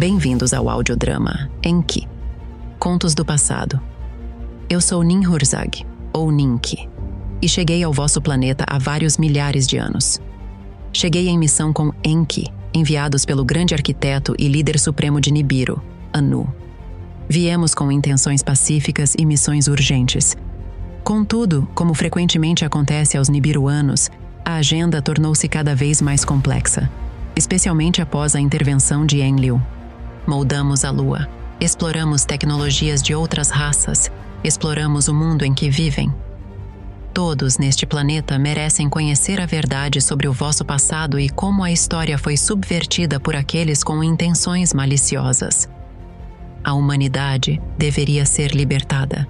Bem-vindos ao audiodrama Enki Contos do Passado. Eu sou Ninhursag, ou Ninki, e cheguei ao vosso planeta há vários milhares de anos. Cheguei em missão com Enki, enviados pelo grande arquiteto e líder supremo de Nibiru, Anu. Viemos com intenções pacíficas e missões urgentes. Contudo, como frequentemente acontece aos nibiruanos, a agenda tornou-se cada vez mais complexa, especialmente após a intervenção de Enlil, Moldamos a lua, exploramos tecnologias de outras raças, exploramos o mundo em que vivem. Todos neste planeta merecem conhecer a verdade sobre o vosso passado e como a história foi subvertida por aqueles com intenções maliciosas. A humanidade deveria ser libertada.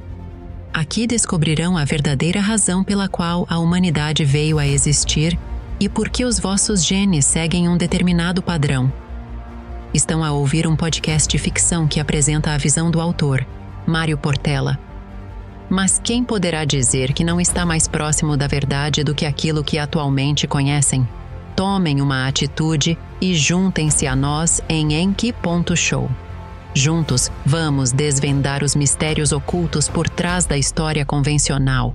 Aqui descobrirão a verdadeira razão pela qual a humanidade veio a existir e por que os vossos genes seguem um determinado padrão estão a ouvir um podcast de ficção que apresenta a visão do autor, Mário Portela. Mas quem poderá dizer que não está mais próximo da verdade do que aquilo que atualmente conhecem? Tomem uma atitude e juntem-se a nós em enki.show. Juntos, vamos desvendar os mistérios ocultos por trás da história convencional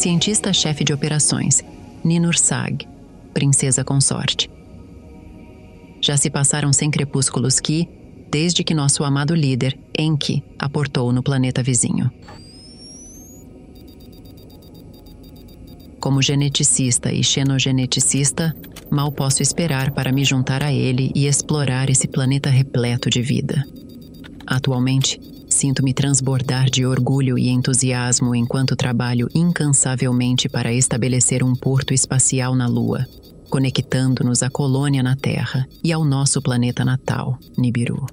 Cientista-chefe de operações, Ninur Sag, princesa consorte. Já se passaram 100 crepúsculos que, desde que nosso amado líder, Enki, aportou no planeta vizinho. Como geneticista e xenogeneticista, mal posso esperar para me juntar a ele e explorar esse planeta repleto de vida. Atualmente, Sinto-me transbordar de orgulho e entusiasmo enquanto trabalho incansavelmente para estabelecer um porto espacial na Lua, conectando-nos à colônia na Terra e ao nosso planeta natal, Nibiru.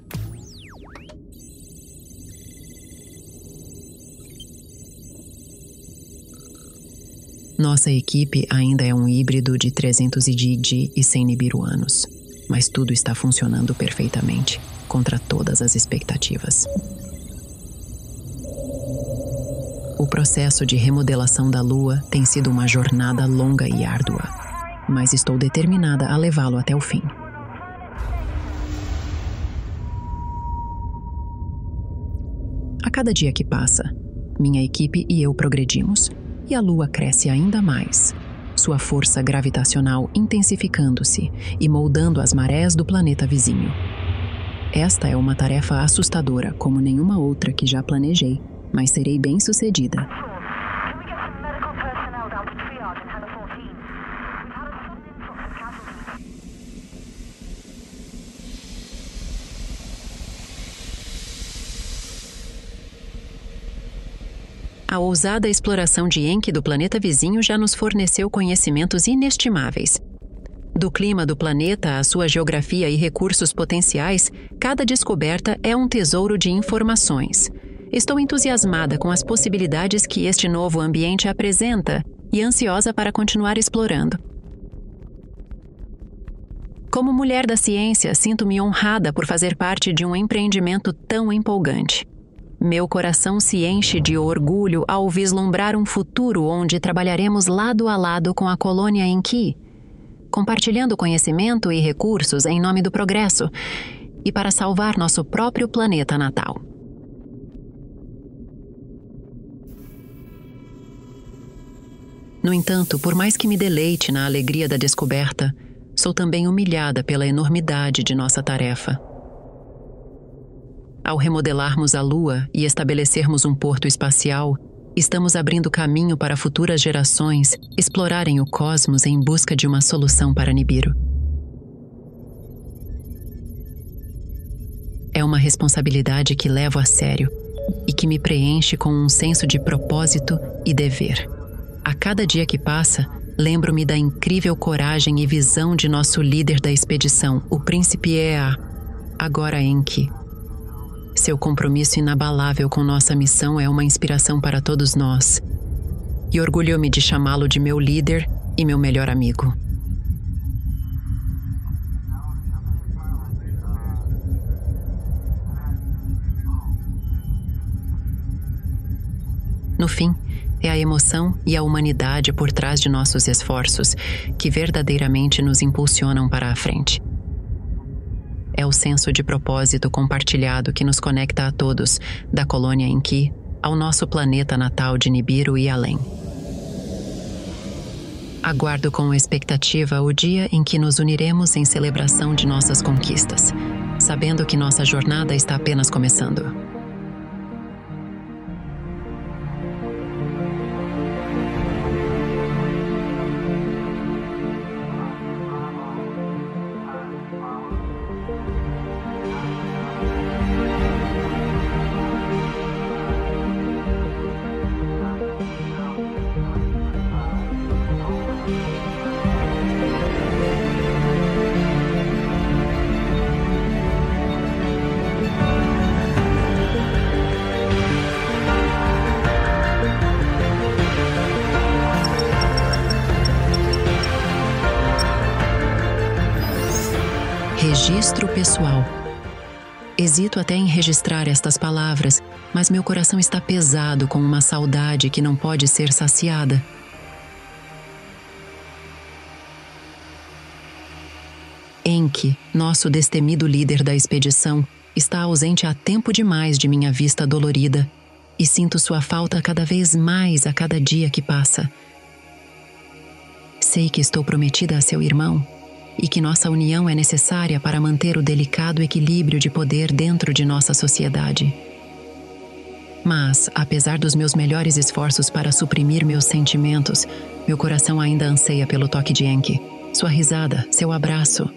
Nossa equipe ainda é um híbrido de 300 Ididi e 100 Nibiruanos, mas tudo está funcionando perfeitamente, contra todas as expectativas. O processo de remodelação da Lua tem sido uma jornada longa e árdua, mas estou determinada a levá-lo até o fim. A cada dia que passa, minha equipe e eu progredimos, e a Lua cresce ainda mais, sua força gravitacional intensificando-se e moldando as marés do planeta vizinho. Esta é uma tarefa assustadora como nenhuma outra que já planejei mas serei bem sucedida. A ousada exploração de Enki do planeta vizinho já nos forneceu conhecimentos inestimáveis. Do clima do planeta à sua geografia e recursos potenciais, cada descoberta é um tesouro de informações. Estou entusiasmada com as possibilidades que este novo ambiente apresenta e ansiosa para continuar explorando. Como mulher da ciência, sinto-me honrada por fazer parte de um empreendimento tão empolgante. Meu coração se enche de orgulho ao vislumbrar um futuro onde trabalharemos lado a lado com a colônia em Ki, compartilhando conhecimento e recursos em nome do progresso e para salvar nosso próprio planeta natal. No entanto, por mais que me deleite na alegria da descoberta, sou também humilhada pela enormidade de nossa tarefa. Ao remodelarmos a Lua e estabelecermos um porto espacial, estamos abrindo caminho para futuras gerações explorarem o cosmos em busca de uma solução para Nibiru. É uma responsabilidade que levo a sério e que me preenche com um senso de propósito e dever. A cada dia que passa, lembro-me da incrível coragem e visão de nosso líder da expedição, o príncipe Ea, agora Enki. Seu compromisso inabalável com nossa missão é uma inspiração para todos nós. E orgulho-me de chamá-lo de meu líder e meu melhor amigo. No fim, é a emoção e a humanidade por trás de nossos esforços que verdadeiramente nos impulsionam para a frente. É o senso de propósito compartilhado que nos conecta a todos, da colônia em que, ao nosso planeta natal de Nibiru e além. Aguardo com expectativa o dia em que nos uniremos em celebração de nossas conquistas, sabendo que nossa jornada está apenas começando. Registro pessoal. Hesito até em registrar estas palavras, mas meu coração está pesado com uma saudade que não pode ser saciada. Enki, nosso destemido líder da expedição, está ausente há tempo demais de minha vista dolorida e sinto sua falta cada vez mais a cada dia que passa. Sei que estou prometida a seu irmão e que nossa união é necessária para manter o delicado equilíbrio de poder dentro de nossa sociedade. Mas, apesar dos meus melhores esforços para suprimir meus sentimentos, meu coração ainda anseia pelo toque de Enki, sua risada, seu abraço.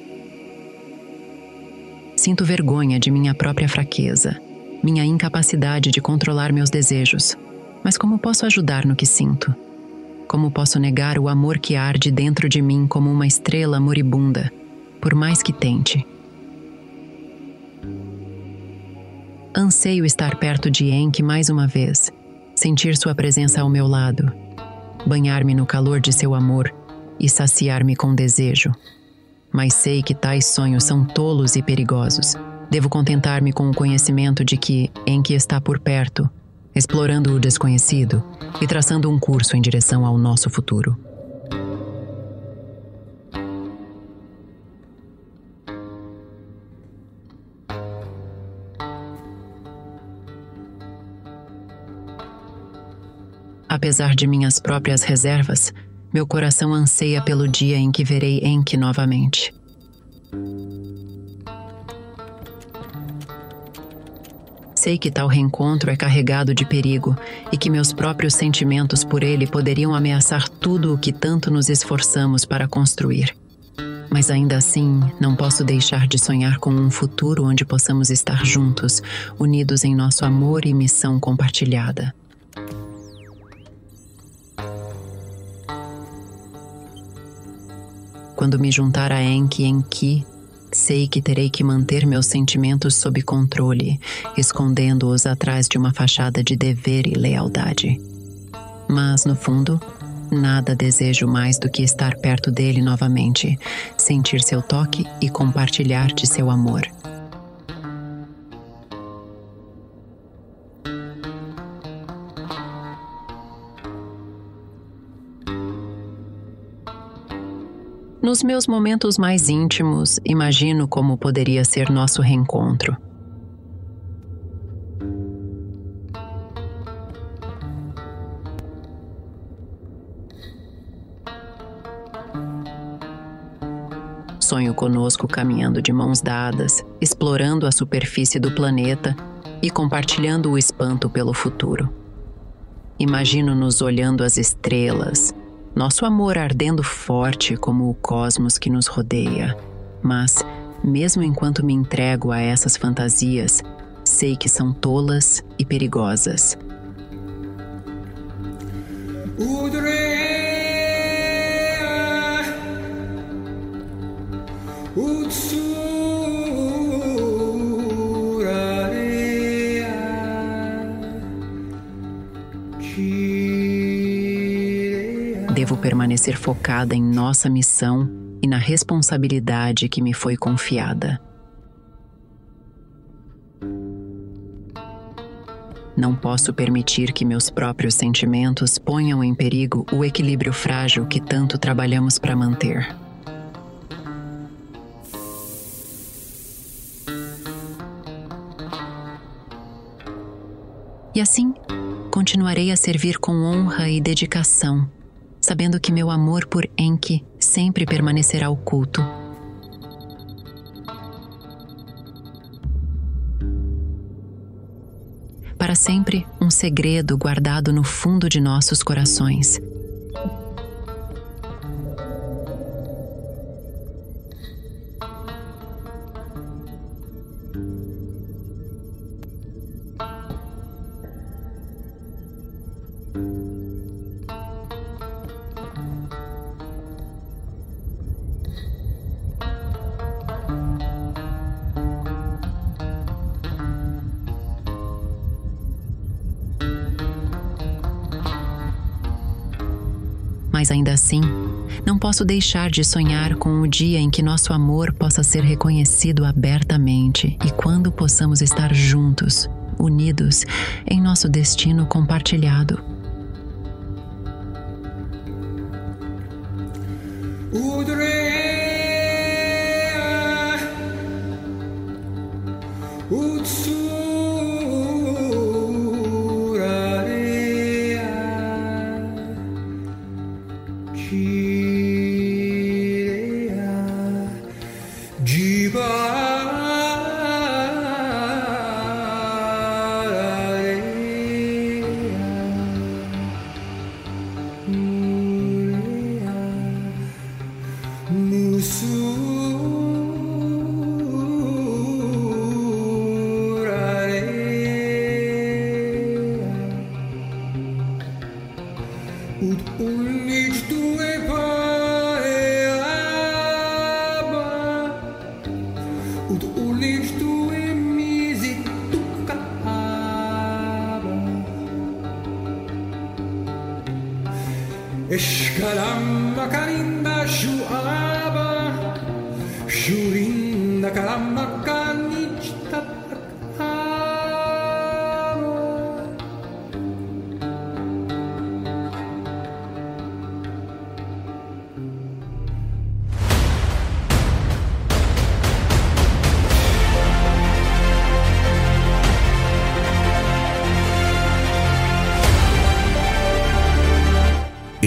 Sinto vergonha de minha própria fraqueza, minha incapacidade de controlar meus desejos. Mas como posso ajudar no que sinto? Como posso negar o amor que arde dentro de mim como uma estrela moribunda, por mais que tente? Anseio estar perto de Enki mais uma vez, sentir sua presença ao meu lado, banhar-me no calor de seu amor e saciar-me com desejo. Mas sei que tais sonhos são tolos e perigosos. Devo contentar-me com o conhecimento de que Enki está por perto explorando o desconhecido e traçando um curso em direção ao nosso futuro. Apesar de minhas próprias reservas, meu coração anseia pelo dia em que verei Enki novamente. Sei que tal reencontro é carregado de perigo e que meus próprios sentimentos por ele poderiam ameaçar tudo o que tanto nos esforçamos para construir. Mas ainda assim, não posso deixar de sonhar com um futuro onde possamos estar juntos, unidos em nosso amor e missão compartilhada. Quando me juntar a Enki em Ki, Sei que terei que manter meus sentimentos sob controle, escondendo-os atrás de uma fachada de dever e lealdade. Mas, no fundo, nada desejo mais do que estar perto dele novamente, sentir seu toque e compartilhar de seu amor. Nos meus momentos mais íntimos, imagino como poderia ser nosso reencontro. Sonho conosco caminhando de mãos dadas, explorando a superfície do planeta e compartilhando o espanto pelo futuro. Imagino-nos olhando as estrelas, nosso amor ardendo forte como o cosmos que nos rodeia. Mas, mesmo enquanto me entrego a essas fantasias, sei que são tolas e perigosas. Devo permanecer focada em nossa missão e na responsabilidade que me foi confiada. Não posso permitir que meus próprios sentimentos ponham em perigo o equilíbrio frágil que tanto trabalhamos para manter. E assim, continuarei a servir com honra e dedicação, sabendo que meu amor por Enki sempre permanecerá oculto. Para sempre, um segredo guardado no fundo de nossos corações. Mas ainda assim, não posso deixar de sonhar com o dia em que nosso amor possa ser reconhecido abertamente e quando possamos estar juntos, unidos em nosso destino compartilhado. und unnit tue pae aba und unnit tue misi tukka aba Escalam makarim